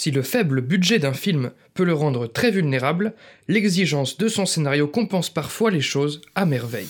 Si le faible budget d'un film peut le rendre très vulnérable, l'exigence de son scénario compense parfois les choses à merveille.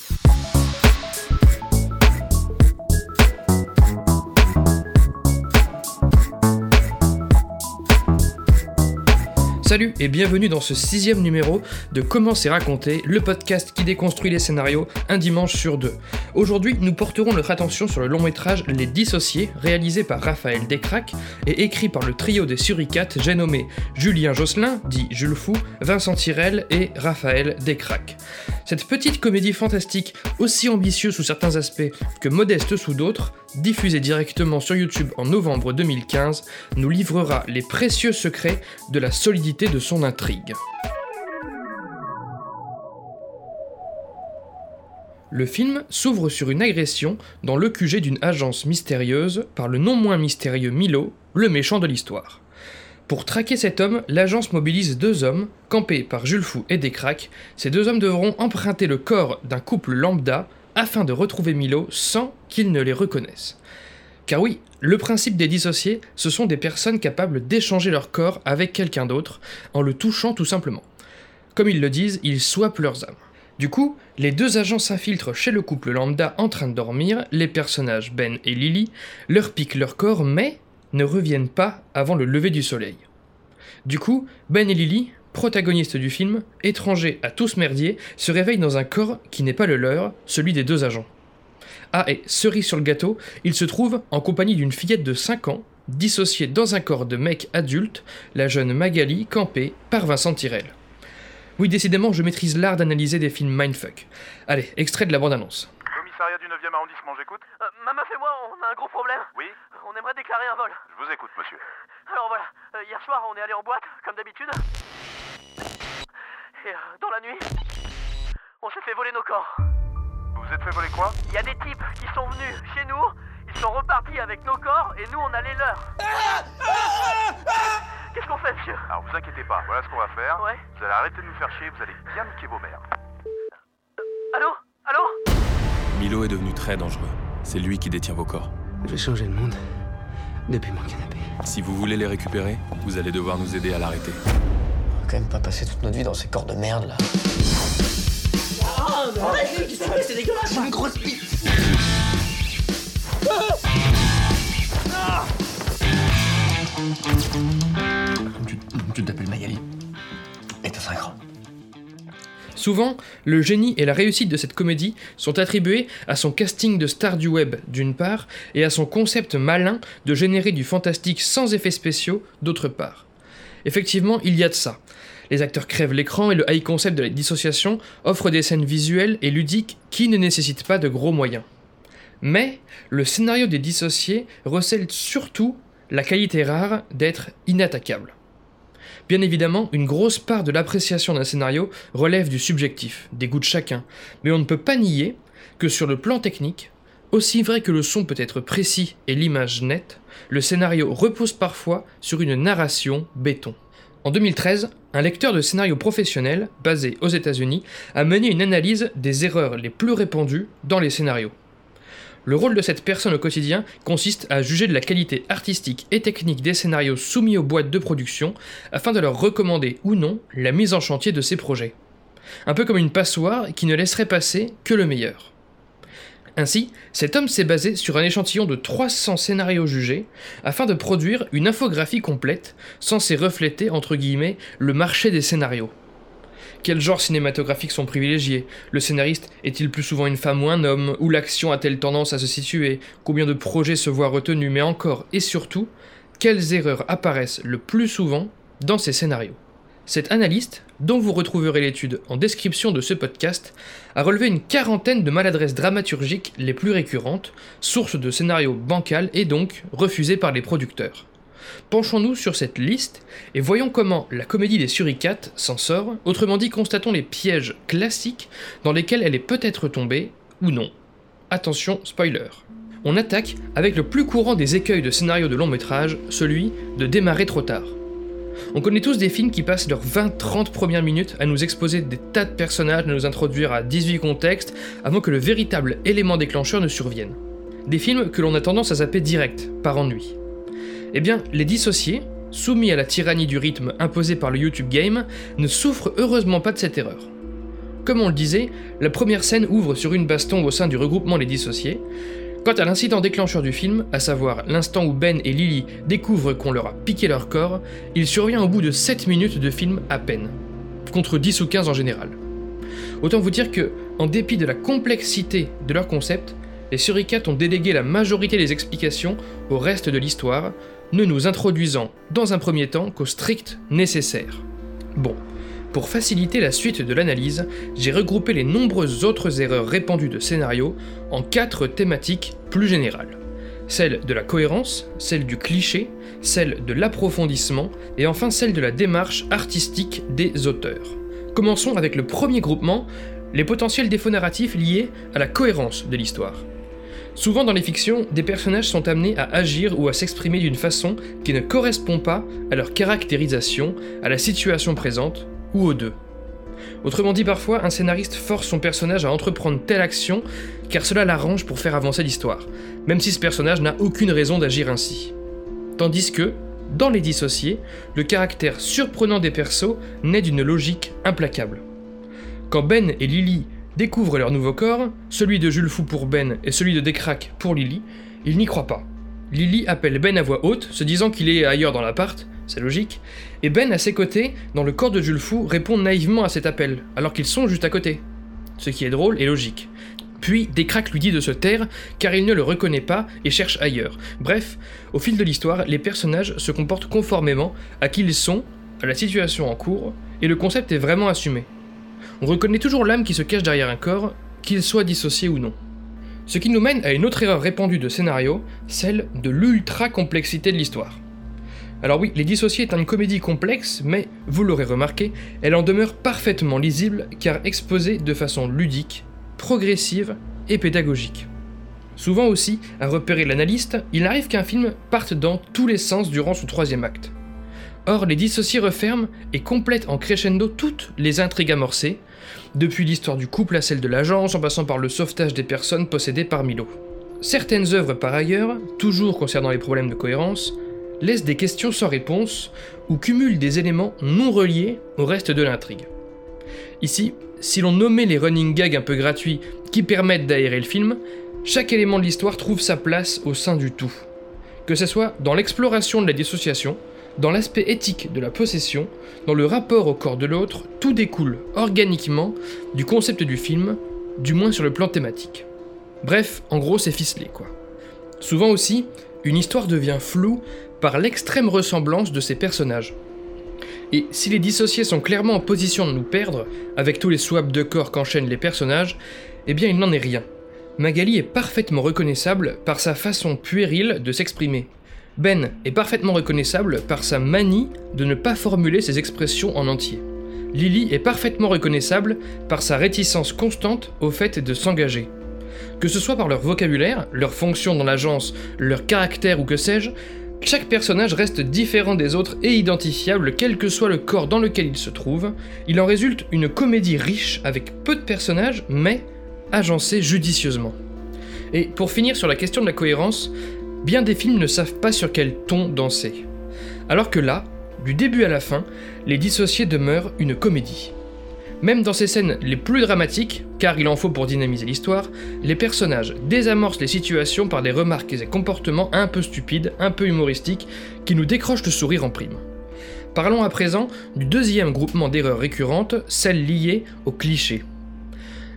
Salut et bienvenue dans ce sixième numéro de Comment c'est raconté, le podcast qui déconstruit les scénarios un dimanche sur deux. Aujourd'hui, nous porterons notre attention sur le long métrage Les Dissociés, réalisé par Raphaël Descraques et écrit par le trio des suricates, j'ai nommé Julien Josselin, dit Jules Fou, Vincent Tirel et Raphaël Descraques. Cette petite comédie fantastique, aussi ambitieuse sous certains aspects que modeste sous d'autres, diffusée directement sur YouTube en novembre 2015, nous livrera les précieux secrets de la solidité de son intrigue. Le film s'ouvre sur une agression dans le QG d'une agence mystérieuse par le non moins mystérieux Milo, le méchant de l'histoire. Pour traquer cet homme, l'agence mobilise deux hommes, campés par Jules Fou et Descraques. Ces deux hommes devront emprunter le corps d'un couple lambda afin de retrouver Milo sans qu'ils ne les reconnaissent. Car oui, le principe des dissociés, ce sont des personnes capables d'échanger leur corps avec quelqu'un d'autre en le touchant tout simplement. Comme ils le disent, ils swappent leurs âmes. Du coup, les deux agents s'infiltrent chez le couple lambda en train de dormir, les personnages Ben et Lily leur piquent leur corps mais ne reviennent pas avant le lever du soleil. Du coup, Ben et Lily, protagonistes du film, étrangers à tout ce merdier, se réveillent dans un corps qui n'est pas le leur, celui des deux agents. Ah, et cerise sur le gâteau, ils se trouvent en compagnie d'une fillette de 5 ans, dissociée dans un corps de mec adulte, la jeune Magali, campée par Vincent Tirel. Oui, décidément, je maîtrise l'art d'analyser des films mindfuck. Allez, extrait de la bande-annonce. Commissariat du 9e arrondissement, j'écoute Euh, Maman et moi, on a un gros problème. Oui On aimerait déclarer un vol. Je vous écoute, monsieur. Alors voilà, euh, hier soir, on est allé en boîte, comme d'habitude. Et euh, dans la nuit, on s'est fait voler nos corps. Vous vous êtes fait voler quoi? Il y a des types qui sont venus chez nous, ils sont repartis avec nos corps et nous, on a les leurs. Qu'est-ce qu'on fait, monsieur? Alors vous inquiétez pas, voilà ce qu'on va faire. Ouais. Vous allez arrêter de nous faire chier, vous allez bien niquer vos mères. Allô? Allô? Milo est devenu très dangereux. C'est lui qui détient vos corps. J'ai changé le monde depuis mon canapé. Si vous voulez les récupérer, vous allez devoir nous aider à l'arrêter. On va quand même pas passer toute notre vie dans ces corps de merde là. Tu, Souvent, le génie et la réussite de cette comédie sont attribués à son casting de star du web d'une part, et à son concept malin de générer du fantastique sans effets spéciaux d'autre part. Effectivement, il y a de ça. Les acteurs crèvent l'écran et le high concept de la dissociation offre des scènes visuelles et ludiques qui ne nécessitent pas de gros moyens. Mais le scénario des dissociés recèle surtout la qualité rare d'être inattaquable. Bien évidemment, une grosse part de l'appréciation d'un scénario relève du subjectif, des goûts de chacun, mais on ne peut pas nier que sur le plan technique, aussi vrai que le son peut être précis et l'image nette, le scénario repose parfois sur une narration béton. En 2013, un lecteur de scénario professionnel, basé aux États-Unis, a mené une analyse des erreurs les plus répandues dans les scénarios. Le rôle de cette personne au quotidien consiste à juger de la qualité artistique et technique des scénarios soumis aux boîtes de production afin de leur recommander ou non la mise en chantier de ces projets. Un peu comme une passoire qui ne laisserait passer que le meilleur. Ainsi, cet homme s'est basé sur un échantillon de 300 scénarios jugés afin de produire une infographie complète censée refléter entre guillemets le marché des scénarios. Quels genres cinématographiques sont privilégiés. Le scénariste est-il plus souvent une femme ou un homme? Où l'action a-t-elle tendance à se situer? Combien de projets se voient retenus? Mais encore et surtout, quelles erreurs apparaissent le plus souvent dans ces scénarios? Cet analyste, dont vous retrouverez l'étude en description de ce podcast, a relevé une quarantaine de maladresses dramaturgiques les plus récurrentes, sources de scénarios bancals et donc refusés par les producteurs. Penchons-nous sur cette liste et voyons comment la comédie des suricates s'en sort, autrement dit constatons les pièges classiques dans lesquels elle est peut-être tombée ou non. Attention, spoiler. On attaque avec le plus courant des écueils de scénario de long métrage, celui de démarrer trop tard. On connaît tous des films qui passent leurs 20-30 premières minutes à nous exposer des tas de personnages, à nous introduire à 18 contextes, avant que le véritable élément déclencheur ne survienne. Des films que l'on a tendance à zapper direct, par ennui. Eh bien, Les Dissociés, soumis à la tyrannie du rythme imposé par le YouTube Game, ne souffre heureusement pas de cette erreur. Comme on le disait, la première scène ouvre sur une baston au sein du regroupement Les Dissociés. Quant à l'incident déclencheur du film, à savoir l'instant où Ben et Lily découvrent qu'on leur a piqué leur corps, il survient au bout de 7 minutes de film à peine, contre 10 ou 15 en général. Autant vous dire que, en dépit de la complexité de leur concept, les suricates ont délégué la majorité des explications au reste de l'histoire, ne nous introduisant dans un premier temps qu'au strict nécessaire. Bon, pour faciliter la suite de l'analyse, j'ai regroupé les nombreuses autres erreurs répandues de scénario en quatre thématiques plus générales. Celle de la cohérence, celle du cliché, celle de l'approfondissement et enfin celle de la démarche artistique des auteurs. Commençons avec le premier groupement, les potentiels défauts narratifs liés à la cohérence de l'histoire. Souvent dans les fictions, des personnages sont amenés à agir ou à s'exprimer d'une façon qui ne correspond pas à leur caractérisation, à la situation présente ou aux deux. Autrement dit, parfois, un scénariste force son personnage à entreprendre telle action car cela l'arrange pour faire avancer l'histoire, même si ce personnage n'a aucune raison d'agir ainsi. Tandis que, dans Les Dissociés, le caractère surprenant des persos naît d'une logique implacable. Quand Ben et Lily découvrent leur nouveau corps, celui de Jules Fou pour Ben et celui de Décrac pour Lily, ils n'y croient pas. Lily appelle Ben à voix haute, se disant qu'il est ailleurs dans l'appart, c'est logique, et Ben à ses côtés, dans le corps de Jules Fou, répond naïvement à cet appel, alors qu'ils sont juste à côté. Ce qui est drôle et logique. Puis Décrac lui dit de se taire car il ne le reconnaît pas et cherche ailleurs. Bref, au fil de l'histoire, les personnages se comportent conformément à qui ils sont, à la situation en cours, et le concept est vraiment assumé. On reconnaît toujours l'âme qui se cache derrière un corps, qu'il soit dissocié ou non. Ce qui nous mène à une autre erreur répandue de scénario, celle de l'ultra-complexité de l'histoire. Alors oui, Les Dissociés est une comédie complexe, mais, vous l'aurez remarqué, elle en demeure parfaitement lisible car exposée de façon ludique, progressive et pédagogique. Souvent aussi, à repérer l'analyste, il arrive qu'un film parte dans tous les sens durant son troisième acte. Or, Les Dissociés referment et complètent en crescendo toutes les intrigues amorcées, depuis l'histoire du couple à celle de l'agence, en passant par le sauvetage des personnes possédées par Milo. Certaines œuvres par ailleurs, toujours concernant les problèmes de cohérence, laissent des questions sans réponse ou cumulent des éléments non reliés au reste de l'intrigue. Ici, si l'on nommait les running gags un peu gratuits qui permettent d'aérer le film, chaque élément de l'histoire trouve sa place au sein du tout. Que ce soit dans l'exploration de la dissociation, dans l'aspect éthique de la possession, dans le rapport au corps de l'autre, tout découle organiquement du concept du film, du moins sur le plan thématique. Bref, en gros, c'est ficelé, quoi. Souvent aussi, une histoire devient floue par l'extrême ressemblance de ses personnages. Et si les dissociés sont clairement en position de nous perdre, avec tous les swaps de corps qu'enchaînent les personnages, eh bien il n'en est rien. Magali est parfaitement reconnaissable par sa façon puérile de s'exprimer. Ben est parfaitement reconnaissable par sa manie de ne pas formuler ses expressions en entier. Lily est parfaitement reconnaissable par sa réticence constante au fait de s'engager. Que ce soit par leur vocabulaire, leur fonction dans l'agence, leur caractère ou que sais-je, chaque personnage reste différent des autres et identifiable quel que soit le corps dans lequel il se trouve. Il en résulte une comédie riche avec peu de personnages mais agencée judicieusement. Et pour finir sur la question de la cohérence, bien des films ne savent pas sur quel ton danser. Alors que là, du début à la fin, Les Dissociés demeurent une comédie. Même dans ces scènes les plus dramatiques, car il en faut pour dynamiser l'histoire, les personnages désamorcent les situations par des remarques et comportements un peu stupides, un peu humoristiques, qui nous décrochent le sourire en prime. Parlons à présent du deuxième groupement d'erreurs récurrentes, celles liées aux clichés.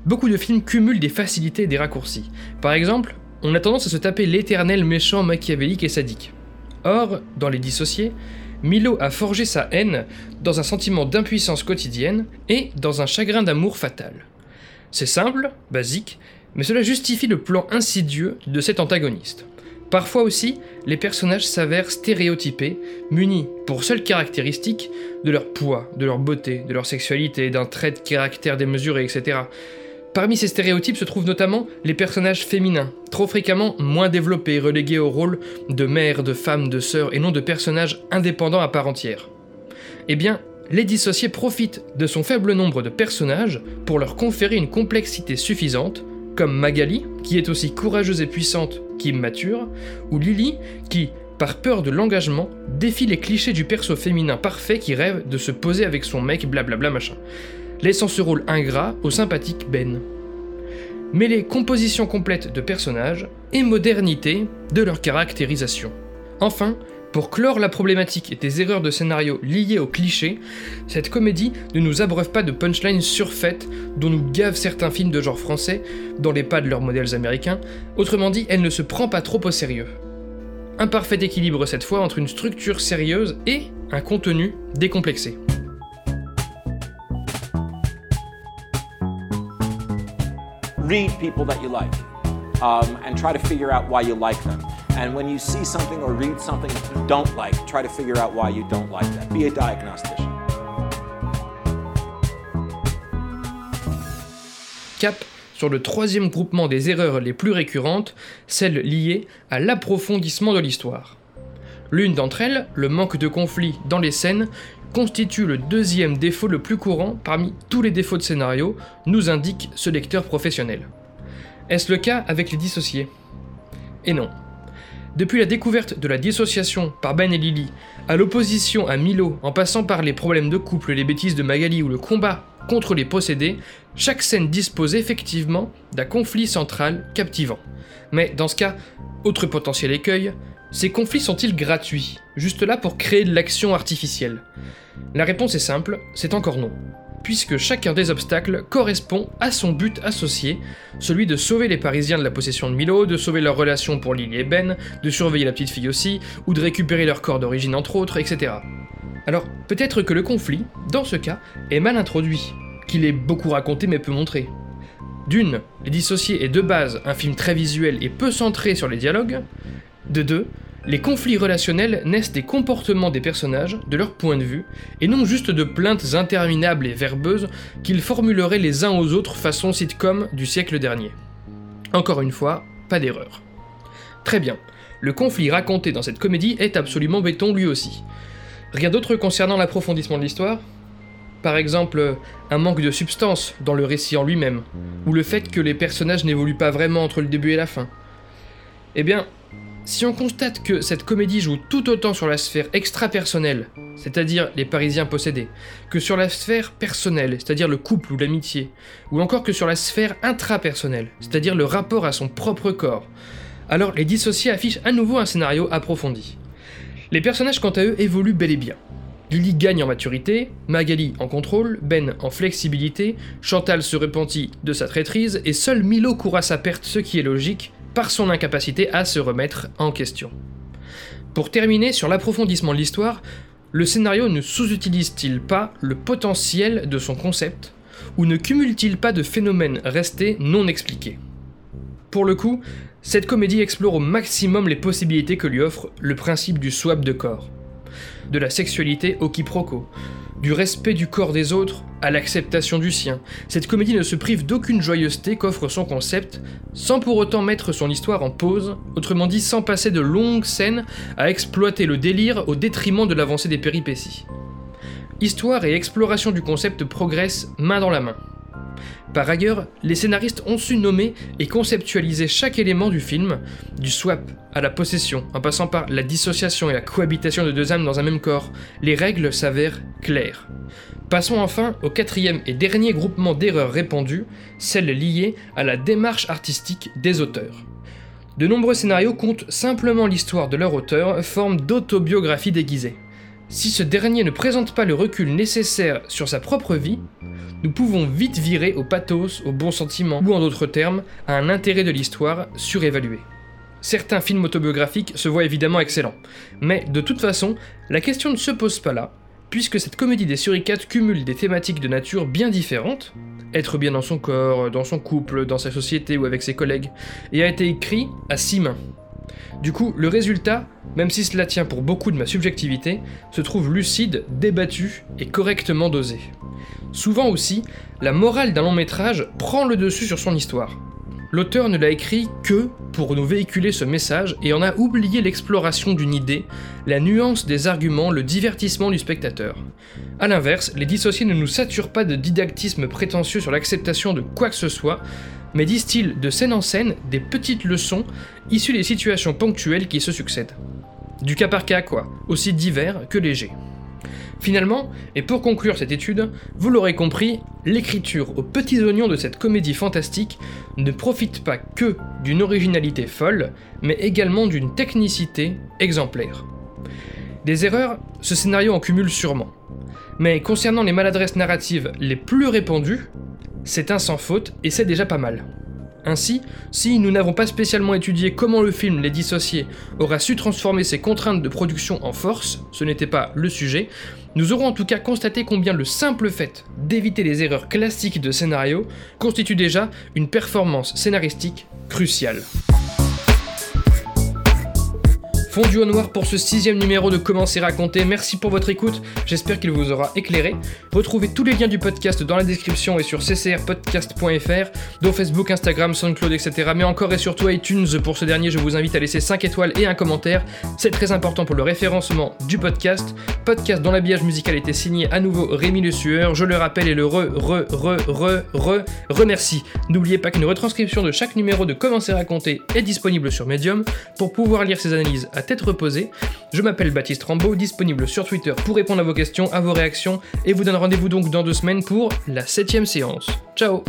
Beaucoup de films cumulent des facilités et des raccourcis. Par exemple, on a tendance à se taper l'éternel méchant machiavélique et sadique. Or, dans Les Dissociés, Milo a forgé sa haine dans un sentiment d'impuissance quotidienne et dans un chagrin d'amour fatal. C'est simple, basique, mais cela justifie le plan insidieux de cet antagoniste. Parfois aussi, les personnages s'avèrent stéréotypés, munis, pour seule caractéristique, de leur poids, de leur beauté, de leur sexualité, d'un trait de caractère démesuré, etc. Parmi ces stéréotypes se trouvent notamment les personnages féminins, trop fréquemment moins développés, relégués au rôle de mère, de femme, de sœur, et non de personnages indépendants à part entière. Eh bien, les dissociés profitent de son faible nombre de personnages pour leur conférer une complexité suffisante, comme Magali, qui est aussi courageuse et puissante qu'immature, ou Lily, qui, par peur de l'engagement, défie les clichés du perso féminin parfait qui rêve de se poser avec son mec, blablabla machin, laissant ce rôle ingrat au sympathique Ben. Mêler composition complète de personnages et modernité de leur caractérisation. Enfin, pour clore la problématique et des erreurs de scénario liées aux clichés, cette comédie ne nous abreuve pas de punchlines surfaites dont nous gavent certains films de genre français dans les pas de leurs modèles américains, autrement dit, elle ne se prend pas trop au sérieux. Un parfait équilibre cette fois entre une structure sérieuse et un contenu décomplexé. Read people that you like um, and try to figure out why you like them. And when you see something or read something you don't like, try to figure out why you don't like that. Be a diagnostician. Cap sur le troisième groupement des erreurs les plus récurrentes, celles liées à l'approfondissement de l'histoire. L'une d'entre elles, le manque de conflit dans les scènes, constitue le deuxième défaut le plus courant parmi tous les défauts de scénario, nous indique ce lecteur professionnel. Est-ce le cas avec les dissociés? Et non. Depuis la découverte de la dissociation par Ben et Lily, à l'opposition à Milo, en passant par les problèmes de couple, les bêtises de Magali ou le combat contre les possédés, chaque scène dispose effectivement d'un conflit central captivant. Mais dans ce cas, autre potentiel écueil, ces conflits sont-ils gratuits, juste là pour créer de l'action artificielle La réponse est simple, c'est encore non, puisque chacun des obstacles correspond à son but associé, celui de sauver les Parisiens de la possession de Milo, de sauver leur relation pour Lily et Ben, de surveiller la petite fille aussi, ou de récupérer leur corps d'origine entre autres, etc. Alors peut-être que le conflit, dans ce cas, est mal introduit, qu'il est beaucoup raconté mais peu montré. D'une, Les Dissociés est de base un film très visuel et peu centré sur les dialogues, de deux, les conflits relationnels naissent des comportements des personnages, de leur point de vue, et non juste de plaintes interminables et verbeuses qu'ils formuleraient les uns aux autres façon sitcom du siècle dernier. Encore une fois, pas d'erreur. Très bien, le conflit raconté dans cette comédie est absolument béton lui aussi. Rien d'autre concernant l'approfondissement de l'histoire? Par exemple, un manque de substance dans le récit en lui-même, ou le fait que les personnages n'évoluent pas vraiment entre le début et la fin? Eh bien, si on constate que cette comédie joue tout autant sur la sphère extra-personnelle, c'est-à-dire les Parisiens possédés, que sur la sphère personnelle, c'est-à-dire le couple ou l'amitié, ou encore que sur la sphère intrapersonnelle, c'est-à-dire le rapport à son propre corps, alors les dissociés affichent à nouveau un scénario approfondi. Les personnages quant à eux évoluent bel et bien. Lily gagne en maturité, Magali en contrôle, Ben en flexibilité, Chantal se repentit de sa traîtrise, et seul Milo court à sa perte, ce qui est logique, par son incapacité à se remettre en question. Pour terminer sur l'approfondissement de l'histoire, le scénario ne sous-utilise-t-il pas le potentiel de son concept ou ne cumule-t-il pas de phénomènes restés non expliqués? Pour le coup, cette comédie explore au maximum les possibilités que lui offre le principe du swap de corps. De la sexualité au quiproquo, du respect du corps des autres à l'acceptation du sien. Cette comédie ne se prive d'aucune joyeuseté qu'offre son concept, sans pour autant mettre son histoire en pause, autrement dit sans passer de longues scènes à exploiter le délire au détriment de l'avancée des péripéties. Histoire et exploration du concept progressent main dans la main. Par ailleurs, les scénaristes ont su nommer et conceptualiser chaque élément du film, du swap à la possession, en passant par la dissociation et la cohabitation de deux âmes dans un même corps. Les règles s'avèrent claires. Passons enfin au quatrième et dernier groupement d'erreurs répandues, celles liées à la démarche artistique des auteurs. De nombreux scénarios comptent simplement l'histoire de leur auteur, forme d'autobiographie déguisée. Si ce dernier ne présente pas le recul nécessaire sur sa propre vie, nous pouvons vite virer au pathos, au bon sentiment, ou en d'autres termes, à un intérêt de l'histoire surévalué. Certains films autobiographiques se voient évidemment excellents, mais de toute façon, la question ne se pose pas là, puisque cette comédie des suricates cumule des thématiques de nature bien différentes, être bien dans son corps, dans son couple, dans sa société ou avec ses collègues, et a été écrit à six mains. Du coup, le résultat, même si cela tient pour beaucoup de ma subjectivité, se trouve lucide, débattu et correctement dosé. Souvent aussi, la morale d'un long métrage prend le dessus sur son histoire. L'auteur ne l'a écrit que pour nous véhiculer ce message et en a oublié l'exploration d'une idée, la nuance des arguments, le divertissement du spectateur. A l'inverse, les dissociés ne nous saturent pas de didactisme prétentieux sur l'acceptation de quoi que ce soit, mais distillent de scène en scène des petites leçons issues des situations ponctuelles qui se succèdent. Du cas par cas quoi, aussi divers que léger. Finalement, et pour conclure cette étude, vous l'aurez compris, l'écriture aux petits oignons de cette comédie fantastique ne profite pas que d'une originalité folle, mais également d'une technicité exemplaire. Des erreurs, ce scénario en cumule sûrement. Mais concernant les maladresses narratives les plus répandues, c'est un sans faute et c'est déjà pas mal. Ainsi, si nous n'avons pas spécialement étudié comment le film Les Dissociés aura su transformer ses contraintes de production en force, ce n'était pas le sujet, nous aurons en tout cas constaté combien le simple fait d'éviter les erreurs classiques de scénario constitue déjà une performance scénaristique cruciale. Fondu au noir pour ce sixième numéro de Comment c'est raconté. Merci pour votre écoute. J'espère qu'il vous aura éclairé. Retrouvez tous les liens du podcast dans la description et sur ccrpodcast.fr, dont Facebook, Instagram, SoundCloud, etc. Mais encore et surtout iTunes. Pour ce dernier, je vous invite à laisser 5 étoiles et un commentaire. C'est très important pour le référencement du podcast. Podcast dont l'habillage musical était signé à nouveau Rémi Le Sueur. Je le rappelle et le re, re, re, re, re, remercie. N'oubliez pas qu'une retranscription de chaque numéro de Comment c'est raconté est disponible sur Medium pour pouvoir lire ces analyses tête reposée. Je m'appelle Baptiste Rambaud, disponible sur Twitter pour répondre à vos questions, à vos réactions, et vous donne rendez-vous donc dans deux semaines pour la septième séance. Ciao